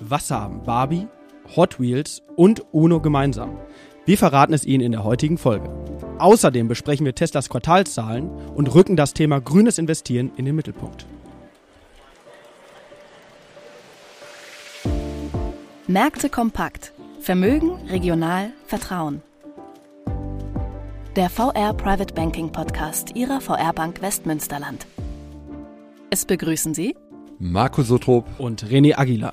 Was haben Barbie, Hot Wheels und UNO gemeinsam? Wir verraten es Ihnen in der heutigen Folge. Außerdem besprechen wir Teslas Quartalszahlen und rücken das Thema grünes Investieren in den Mittelpunkt. Märkte kompakt. Vermögen, regional, Vertrauen. Der VR Private Banking Podcast Ihrer VR Bank Westmünsterland. Es begrüßen Sie Marco Sotrop und René Aguilar.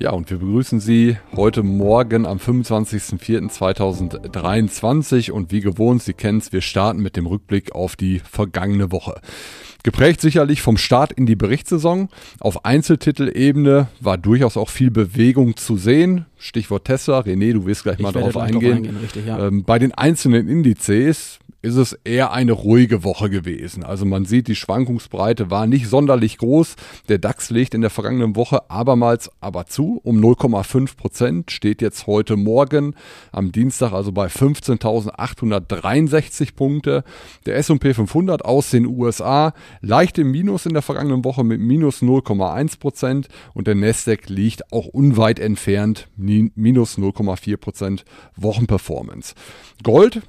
Ja, und wir begrüßen Sie heute Morgen am 25.04.2023 und wie gewohnt, Sie kennen es, wir starten mit dem Rückblick auf die vergangene Woche. Geprägt sicherlich vom Start in die Berichtssaison. Auf Einzeltitelebene war durchaus auch viel Bewegung zu sehen. Stichwort Tesla. René, du wirst gleich Ich mal darauf eingehen. eingehen, richtig, ja. ähm, bei den einzelnen Indizes ist es eher eine ruhige Woche gewesen. Also man sieht, die Schwankungsbreite war nicht sonderlich groß. Der DAX legt in der vergangenen Woche abermals aber zu. Um 0,5 Prozent steht jetzt heute Morgen am Dienstag also bei 15.863 Punkte. Der S&P 500 aus den USA leicht im Minus in der vergangenen Woche mit minus 0,1 Prozent und der Nasdaq liegt auch unweit entfernt mi- minus 0,4 Prozent Wochenperformance. Gold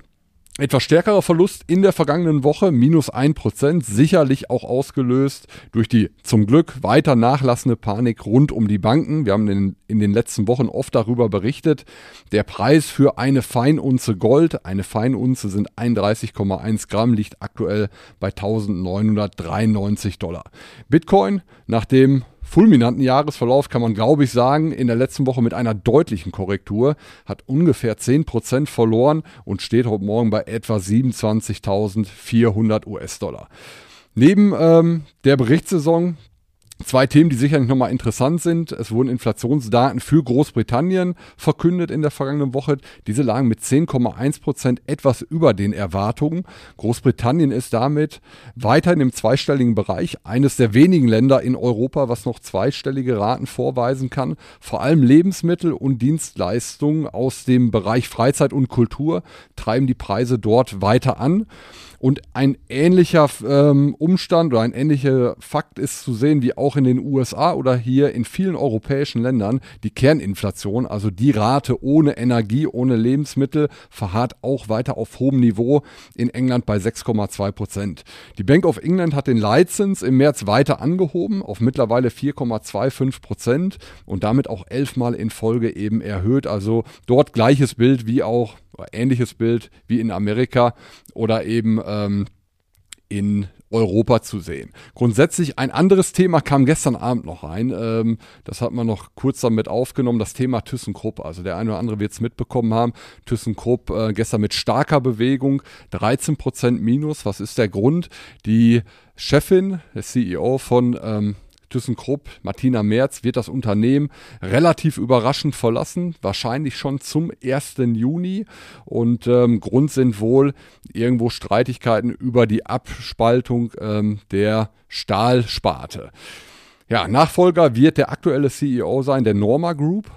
etwas stärkerer Verlust in der vergangenen Woche, minus 1%, sicherlich auch ausgelöst durch die zum Glück weiter nachlassende Panik rund um die Banken. Wir haben in, in den letzten Wochen oft darüber berichtet. Der Preis für eine Feinunze Gold, eine Feinunze sind 31,1 Gramm, liegt aktuell bei 1993 Dollar. Bitcoin, nach dem fulminanten Jahresverlauf kann man, glaube ich, sagen, in der letzten Woche mit einer deutlichen Korrektur, hat ungefähr 10% verloren und steht heute Morgen bei etwa 27.400 US-Dollar. Neben ähm, der Berichtssaison Zwei Themen, die sicherlich nochmal interessant sind. Es wurden Inflationsdaten für Großbritannien verkündet in der vergangenen Woche. Diese lagen mit 10,1 Prozent etwas über den Erwartungen. Großbritannien ist damit weiterhin im zweistelligen Bereich, eines der wenigen Länder in Europa, was noch zweistellige Raten vorweisen kann. Vor allem Lebensmittel und Dienstleistungen aus dem Bereich Freizeit und Kultur treiben die Preise dort weiter an. Und ein ähnlicher ähm, Umstand oder ein ähnlicher Fakt ist zu sehen wie auch in den USA oder hier in vielen europäischen Ländern. Die Kerninflation, also die Rate ohne Energie, ohne Lebensmittel, verharrt auch weiter auf hohem Niveau in England bei 6,2 Prozent. Die Bank of England hat den Leitzins im März weiter angehoben auf mittlerweile 4,25 Prozent und damit auch elfmal in Folge eben erhöht. Also dort gleiches Bild wie auch ähnliches Bild wie in Amerika oder eben ähm, in Europa zu sehen. Grundsätzlich ein anderes Thema kam gestern Abend noch rein. Ähm, das hat man noch kurz damit aufgenommen, das Thema ThyssenKrupp. Also der eine oder andere wird es mitbekommen haben. ThyssenKrupp äh, gestern mit starker Bewegung, 13% Minus. Was ist der Grund? Die Chefin, der CEO von ähm, ThyssenKrupp, Martina Merz, wird das Unternehmen relativ überraschend verlassen, wahrscheinlich schon zum 1. Juni. Und ähm, Grund sind wohl irgendwo Streitigkeiten über die Abspaltung ähm, der Stahlsparte. Ja, Nachfolger wird der aktuelle CEO sein, der Norma Group.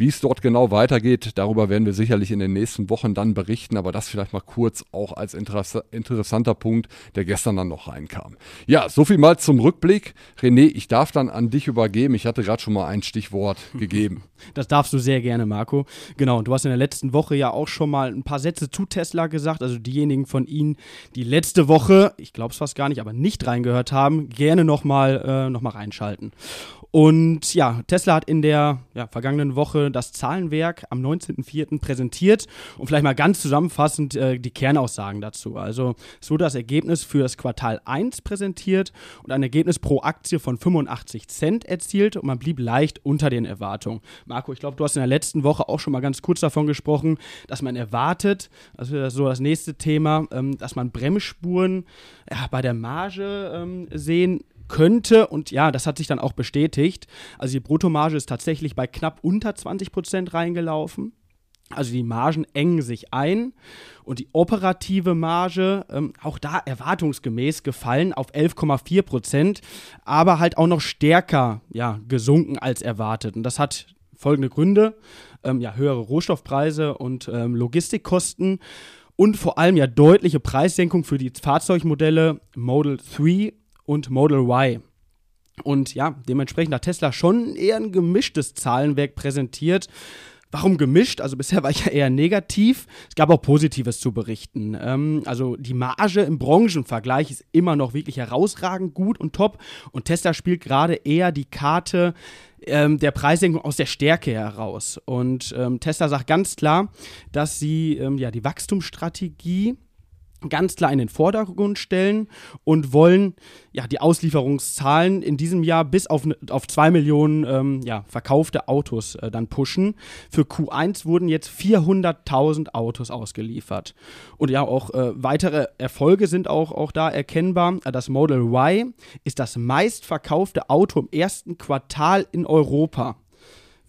Wie es dort genau weitergeht, darüber werden wir sicherlich in den nächsten Wochen dann berichten, aber das vielleicht mal kurz auch als interess interessanter Punkt, der gestern dann noch reinkam. Ja, so viel mal zum Rückblick. René, ich darf dann an dich übergeben. Ich hatte gerade schon mal ein Stichwort gegeben. Das darfst du sehr gerne, Marco. Genau, und du hast in der letzten Woche ja auch schon mal ein paar Sätze zu Tesla gesagt. Also diejenigen von Ihnen, die letzte Woche, ich glaube es fast gar nicht, aber nicht reingehört haben, gerne nochmal äh, noch mal reinschalten. Und ja, Tesla hat in der ja, vergangenen Woche das Zahlenwerk am 19.04. präsentiert und vielleicht mal ganz zusammenfassend äh, die Kernaussagen dazu. Also es wurde das Ergebnis für das Quartal 1 präsentiert und ein Ergebnis pro Aktie von 85 Cent erzielt und man blieb leicht unter den Erwartungen. Marco, ich glaube, du hast in der letzten Woche auch schon mal ganz kurz davon gesprochen, dass man erwartet, also das ist so das nächste Thema, ähm, dass man Bremsspuren ja, bei der Marge ähm, sehen könnte. Und ja, das hat sich dann auch bestätigt. Also die Bruttomarge ist tatsächlich bei knapp unter 20 Prozent reingelaufen. Also die Margen engen sich ein und die operative Marge, ähm, auch da erwartungsgemäß gefallen auf 11,4 Prozent, aber halt auch noch stärker ja, gesunken als erwartet. Und das hat folgende Gründe. Ähm, ja, höhere Rohstoffpreise und ähm, Logistikkosten und vor allem ja deutliche Preissenkung für die Fahrzeugmodelle Model 3 und Model Y. Und ja, dementsprechend hat Tesla schon eher ein gemischtes Zahlenwerk präsentiert. Warum gemischt? Also bisher war ich ja eher negativ. Es gab auch Positives zu berichten. Ähm, also die Marge im Branchenvergleich ist immer noch wirklich herausragend gut und top. Und Tesla spielt gerade eher die Karte ähm, der Preissenkung aus der Stärke heraus. Und ähm, Tesla sagt ganz klar, dass sie ähm, ja die Wachstumsstrategie ganz klar in den Vordergrund stellen und wollen ja die Auslieferungszahlen in diesem Jahr bis auf, auf zwei Millionen ähm, ja, verkaufte Autos äh, dann pushen. Für Q1 wurden jetzt 400.000 Autos ausgeliefert. Und ja, auch äh, weitere Erfolge sind auch, auch da erkennbar. Das Model Y ist das meistverkaufte Auto im ersten Quartal in Europa.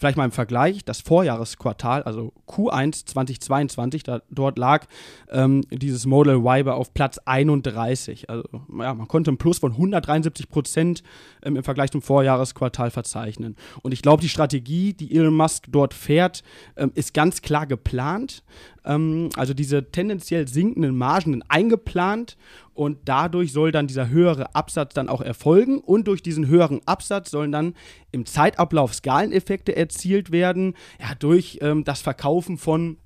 Vielleicht mal im Vergleich, das Vorjahresquartal, also Q1 2022, da, dort lag ähm, dieses Model Y auf Platz 31. Also ja, man konnte einen Plus von 173 Prozent ähm, im Vergleich zum Vorjahresquartal verzeichnen. Und ich glaube, die Strategie, die Elon Musk dort fährt, ähm, ist ganz klar geplant. Ähm, also diese tendenziell sinkenden Margen eingeplant und dadurch soll dann dieser höhere Absatz dann auch erfolgen und durch diesen höheren Absatz sollen dann im Zeitablauf Skaleneffekte erzielt werden, ja, durch ähm, das Verkaufen von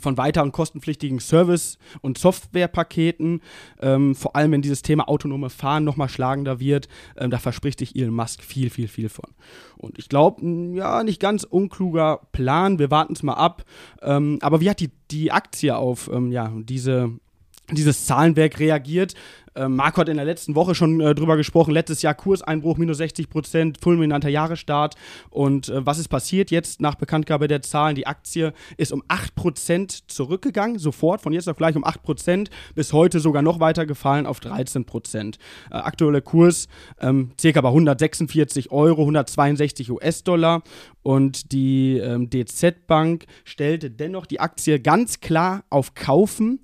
von weiteren kostenpflichtigen Service- und Softwarepaketen, ähm, vor allem wenn dieses Thema autonome Fahren nochmal schlagender wird, ähm, da verspricht sich Elon Musk viel, viel, viel von. Und ich glaube, ja, nicht ganz unkluger Plan, wir warten es mal ab. Ähm, aber wie hat die, die Aktie auf ähm, ja, diese dieses Zahlenwerk reagiert. Äh, Marco hat in der letzten Woche schon äh, drüber gesprochen. Letztes Jahr Kurseinbruch minus 60 Prozent, fulminanter Jahresstart. Und äh, was ist passiert jetzt nach Bekanntgabe der Zahlen? Die Aktie ist um 8 Prozent zurückgegangen, sofort, von jetzt auf gleich um 8 Prozent, bis heute sogar noch weiter gefallen auf 13 Prozent. Äh, aktueller Kurs ähm, circa bei 146 Euro, 162 US-Dollar. Und die ähm, DZ Bank stellte dennoch die Aktie ganz klar auf Kaufen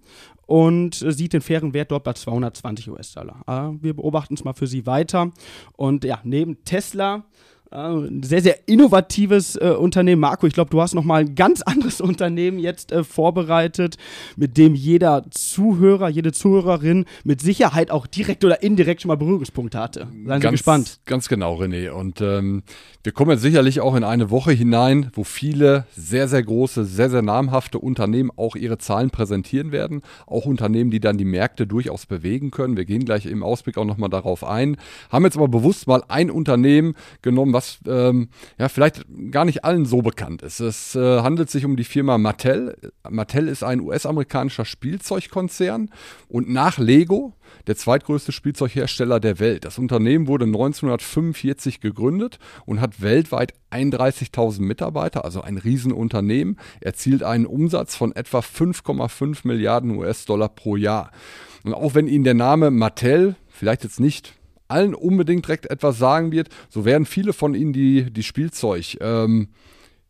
und äh, sieht den fairen Wert dort bei 220 US-Dollar. Äh, wir beobachten es mal für Sie weiter. Und ja, neben Tesla ein sehr, sehr innovatives äh, Unternehmen. Marco, ich glaube, du hast nochmal ein ganz anderes Unternehmen jetzt äh, vorbereitet, mit dem jeder Zuhörer, jede Zuhörerin mit Sicherheit auch direkt oder indirekt schon mal Berührungspunkte hatte. Seien Sie gespannt. Ganz genau, René. Und ähm, wir kommen jetzt sicherlich auch in eine Woche hinein, wo viele sehr, sehr große, sehr, sehr namhafte Unternehmen auch ihre Zahlen präsentieren werden. Auch Unternehmen, die dann die Märkte durchaus bewegen können. Wir gehen gleich im Ausblick auch nochmal darauf ein. Haben jetzt aber bewusst mal ein Unternehmen genommen, was was ähm, ja vielleicht gar nicht allen so bekannt ist. Es äh, handelt sich um die Firma Mattel. Mattel ist ein US-amerikanischer Spielzeugkonzern und nach Lego der zweitgrößte Spielzeughersteller der Welt. Das Unternehmen wurde 1945 gegründet und hat weltweit 31.000 Mitarbeiter, also ein Riesenunternehmen, erzielt einen Umsatz von etwa 5,5 Milliarden US-Dollar pro Jahr. Und auch wenn Ihnen der Name Mattel vielleicht jetzt nicht allen unbedingt direkt etwas sagen wird, so werden viele von ihnen die, die Spielzeug ähm,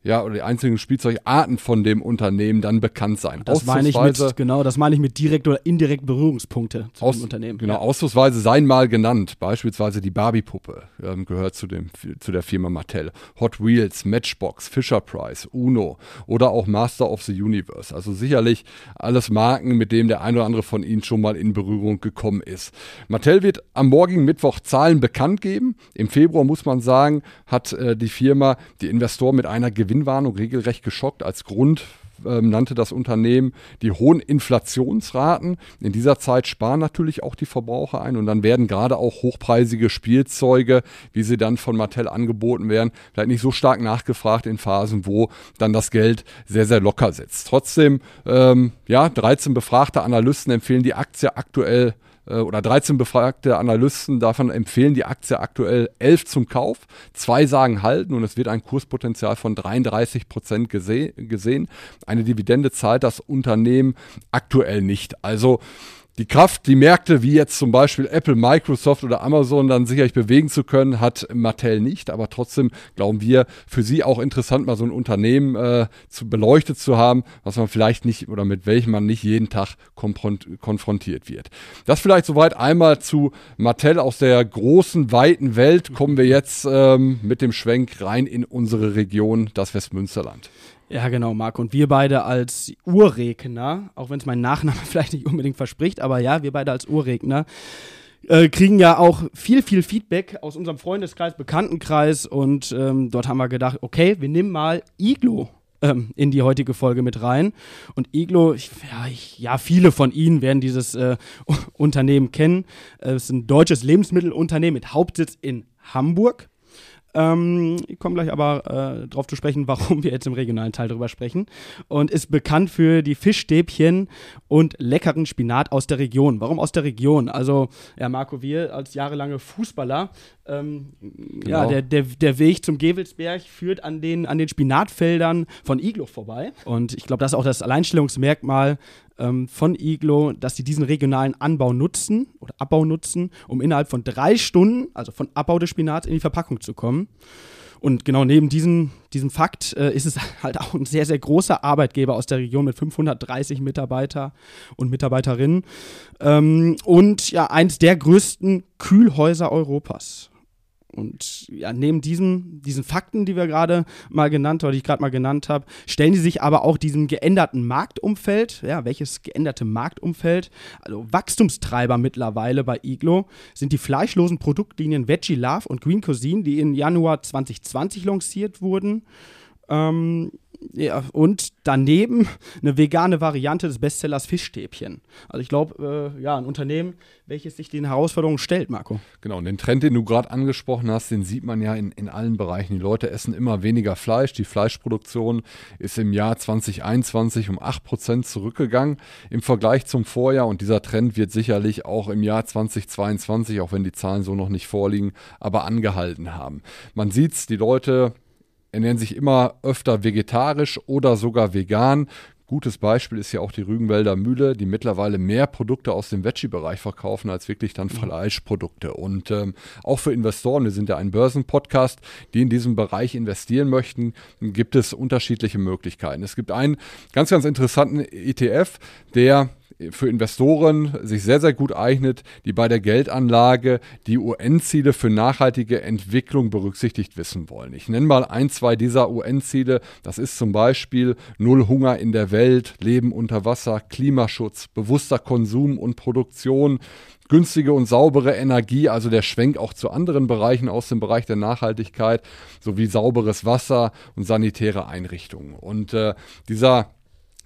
ja, oder die einzelnen Spielzeugarten von dem Unternehmen dann bekannt sein. Das meine ich mit, genau, das meine ich mit direkt oder indirekt Berührungspunkte zu aus, dem Unternehmen. Genau, ja. ausdrucksweise seien mal genannt. Beispielsweise die Barbie-Puppe ähm, gehört zu, dem, zu der Firma Mattel. Hot Wheels, Matchbox, Fisher Price, Uno oder auch Master of the Universe. Also sicherlich alles Marken, mit denen der ein oder andere von Ihnen schon mal in Berührung gekommen ist. Mattel wird am morgigen Mittwoch Zahlen bekannt geben. Im Februar muss man sagen, hat äh, die Firma die Investoren mit einer Gewinn Gewinnwarnung regelrecht geschockt. Als Grund ähm, nannte das Unternehmen die hohen Inflationsraten. In dieser Zeit sparen natürlich auch die Verbraucher ein und dann werden gerade auch hochpreisige Spielzeuge, wie sie dann von Mattel angeboten werden, vielleicht nicht so stark nachgefragt in Phasen, wo dann das Geld sehr, sehr locker sitzt. Trotzdem, ähm, ja, 13 befragte Analysten empfehlen die Aktie aktuell oder 13 befragte Analysten davon empfehlen die Aktie aktuell 11 zum Kauf. Zwei sagen halten und es wird ein Kurspotenzial von 33 Prozent gese gesehen. Eine Dividende zahlt das Unternehmen aktuell nicht. Also die Kraft, die Märkte wie jetzt zum Beispiel Apple, Microsoft oder Amazon dann sicherlich bewegen zu können, hat Mattel nicht. Aber trotzdem glauben wir, für sie auch interessant, mal so ein Unternehmen äh, zu beleuchtet zu haben, was man vielleicht nicht oder mit welchem man nicht jeden Tag konfrontiert wird. Das vielleicht soweit einmal zu Mattel aus der großen, weiten Welt. Kommen wir jetzt ähm, mit dem Schwenk rein in unsere Region, das Westmünsterland. Ja, genau, Marc. Und wir beide als Urregner, auch wenn es mein Nachname vielleicht nicht unbedingt verspricht, aber ja, wir beide als Urregner, äh, kriegen ja auch viel, viel Feedback aus unserem Freundeskreis, Bekanntenkreis und ähm, dort haben wir gedacht, okay, wir nehmen mal Iglo ähm, in die heutige Folge mit rein. Und Iglo, ich, ja, ich, ja, viele von Ihnen werden dieses äh, Unternehmen kennen. Äh, es ist ein deutsches Lebensmittelunternehmen mit Hauptsitz in Hamburg. Ähm, ich komme gleich aber äh, darauf zu sprechen, warum wir jetzt im regionalen Teil drüber sprechen. Und ist bekannt für die Fischstäbchen und leckeren Spinat aus der Region. Warum aus der Region? Also, ja, Marco, wir als jahrelange Fußballer, ähm, genau. ja, der, der, der Weg zum Gewelsberg führt an den, an den Spinatfeldern von Iglo vorbei. Und ich glaube, das ist auch das Alleinstellungsmerkmal ähm, von Iglo, dass sie diesen regionalen Anbau nutzen oder Abbau nutzen, um innerhalb von drei Stunden, also von Abbau des Spinats, in die Verpackung zu kommen. Und genau neben diesem, diesem Fakt äh, ist es halt auch ein sehr, sehr großer Arbeitgeber aus der Region mit 530 Mitarbeiter und Mitarbeiterinnen. Ähm, und ja, eins der größten Kühlhäuser Europas. Und ja, neben diesen, diesen Fakten, die wir gerade mal genannt oder die ich gerade mal genannt habe, stellen sie sich aber auch diesem geänderten Marktumfeld, ja, welches geänderte Marktumfeld, also Wachstumstreiber mittlerweile bei Iglo, sind die fleischlosen Produktlinien Veggie Love und Green Cuisine, die im Januar 2020 lanciert wurden. Ähm, ja, und daneben eine vegane Variante des Bestsellers Fischstäbchen. Also ich glaube, äh, ja, ein Unternehmen, welches sich den Herausforderungen stellt, Marco. Genau, und den Trend, den du gerade angesprochen hast, den sieht man ja in, in allen Bereichen. Die Leute essen immer weniger Fleisch. Die Fleischproduktion ist im Jahr 2021 um 8% zurückgegangen im Vergleich zum Vorjahr. Und dieser Trend wird sicherlich auch im Jahr 2022, auch wenn die Zahlen so noch nicht vorliegen, aber angehalten haben. Man sieht es, die Leute ernähren sich immer öfter vegetarisch oder sogar vegan. Gutes Beispiel ist ja auch die Rügenwälder Mühle, die mittlerweile mehr Produkte aus dem Veggie-Bereich verkaufen als wirklich dann mhm. Fleischprodukte. Und ähm, auch für Investoren, wir sind ja ein Börsenpodcast, die in diesem Bereich investieren möchten, gibt es unterschiedliche Möglichkeiten. Es gibt einen ganz, ganz interessanten ETF, der für Investoren sich sehr, sehr gut eignet, die bei der Geldanlage die UN-Ziele für nachhaltige Entwicklung berücksichtigt wissen wollen. Ich nenne mal ein, zwei dieser UN-Ziele. Das ist zum Beispiel Null Hunger in der Welt, Leben unter Wasser, Klimaschutz, bewusster Konsum und Produktion, günstige und saubere Energie, also der Schwenk auch zu anderen Bereichen aus dem Bereich der Nachhaltigkeit, sowie sauberes Wasser und sanitäre Einrichtungen. Und äh, dieser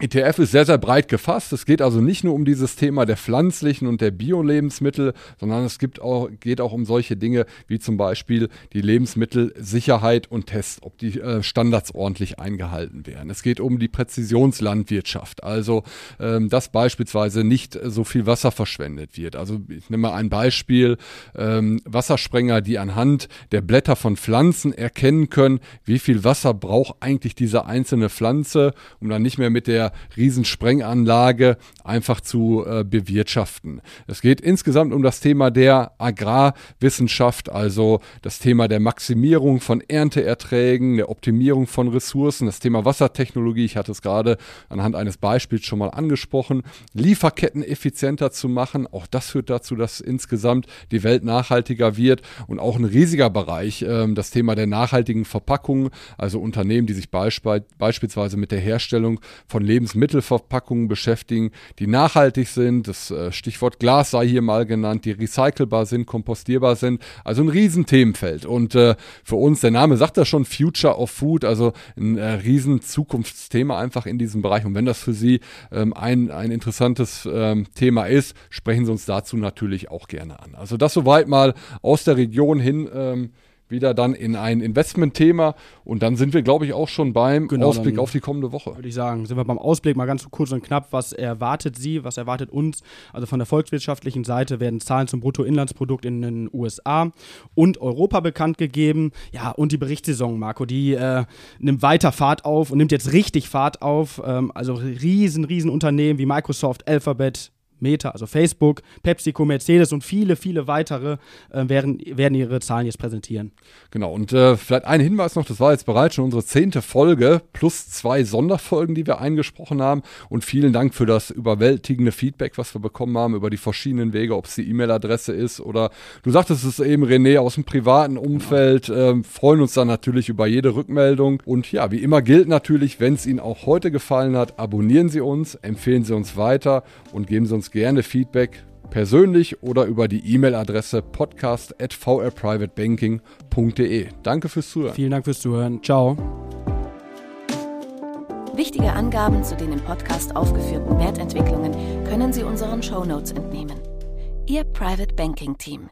ETF ist sehr, sehr breit gefasst. Es geht also nicht nur um dieses Thema der pflanzlichen und der Bio-Lebensmittel, sondern es gibt auch, geht auch um solche Dinge wie zum Beispiel die Lebensmittelsicherheit und Tests, ob die äh, Standards ordentlich eingehalten werden. Es geht um die Präzisionslandwirtschaft, also ähm, dass beispielsweise nicht so viel Wasser verschwendet wird. Also ich nehme mal ein Beispiel, ähm, Wassersprenger, die anhand der Blätter von Pflanzen erkennen können, wie viel Wasser braucht eigentlich diese einzelne Pflanze, um dann nicht mehr mit der der Riesensprenganlage einfach zu äh, bewirtschaften. Es geht insgesamt um das Thema der Agrarwissenschaft, also das Thema der Maximierung von Ernteerträgen, der Optimierung von Ressourcen, das Thema Wassertechnologie, ich hatte es gerade anhand eines Beispiels schon mal angesprochen, Lieferketten effizienter zu machen, auch das führt dazu, dass insgesamt die Welt nachhaltiger wird und auch ein riesiger Bereich, äh, das Thema der nachhaltigen Verpackungen, also Unternehmen, die sich beisp beispielsweise mit der Herstellung von Lebensmitteln Lebensmittelverpackungen beschäftigen, die nachhaltig sind. Das äh, Stichwort Glas sei hier mal genannt, die recycelbar sind, kompostierbar sind. Also ein Riesenthemenfeld. Und äh, für uns, der Name sagt das schon, Future of Food, also ein äh, riesen Zukunftsthema einfach in diesem Bereich. Und wenn das für Sie ähm, ein, ein interessantes ähm, Thema ist, sprechen Sie uns dazu natürlich auch gerne an. Also das soweit mal aus der Region hin. Ähm, wieder dann in ein Investmentthema und dann sind wir, glaube ich, auch schon beim genau, Ausblick auf die kommende Woche. Würde ich sagen, sind wir beim Ausblick mal ganz kurz und knapp. Was erwartet Sie, was erwartet uns? Also von der volkswirtschaftlichen Seite werden Zahlen zum Bruttoinlandsprodukt in den USA und Europa bekannt gegeben. Ja, und die Berichtssaison, Marco, die äh, nimmt weiter Fahrt auf und nimmt jetzt richtig Fahrt auf. Ähm, also riesen, riesen Unternehmen wie Microsoft, Alphabet, Meta, also Facebook, PepsiCo, Mercedes und viele, viele weitere äh, werden, werden ihre Zahlen jetzt präsentieren. Genau, und äh, vielleicht ein Hinweis noch, das war jetzt bereits schon unsere zehnte Folge plus zwei Sonderfolgen, die wir eingesprochen haben. Und vielen Dank für das überwältigende Feedback, was wir bekommen haben über die verschiedenen Wege, ob es die E-Mail-Adresse ist oder du sagtest es eben, René, aus dem privaten Umfeld. Äh, freuen uns dann natürlich über jede Rückmeldung. Und ja, wie immer gilt natürlich, wenn es Ihnen auch heute gefallen hat, abonnieren Sie uns, empfehlen Sie uns weiter und geben Sie uns gerne Feedback persönlich oder über die E-Mail-Adresse podcast@vrprivatebanking.de. Danke fürs Zuhören. Vielen Dank fürs Zuhören. Ciao. Wichtige Angaben zu den im Podcast aufgeführten Wertentwicklungen können Sie unseren Shownotes entnehmen. Ihr Private Banking Team.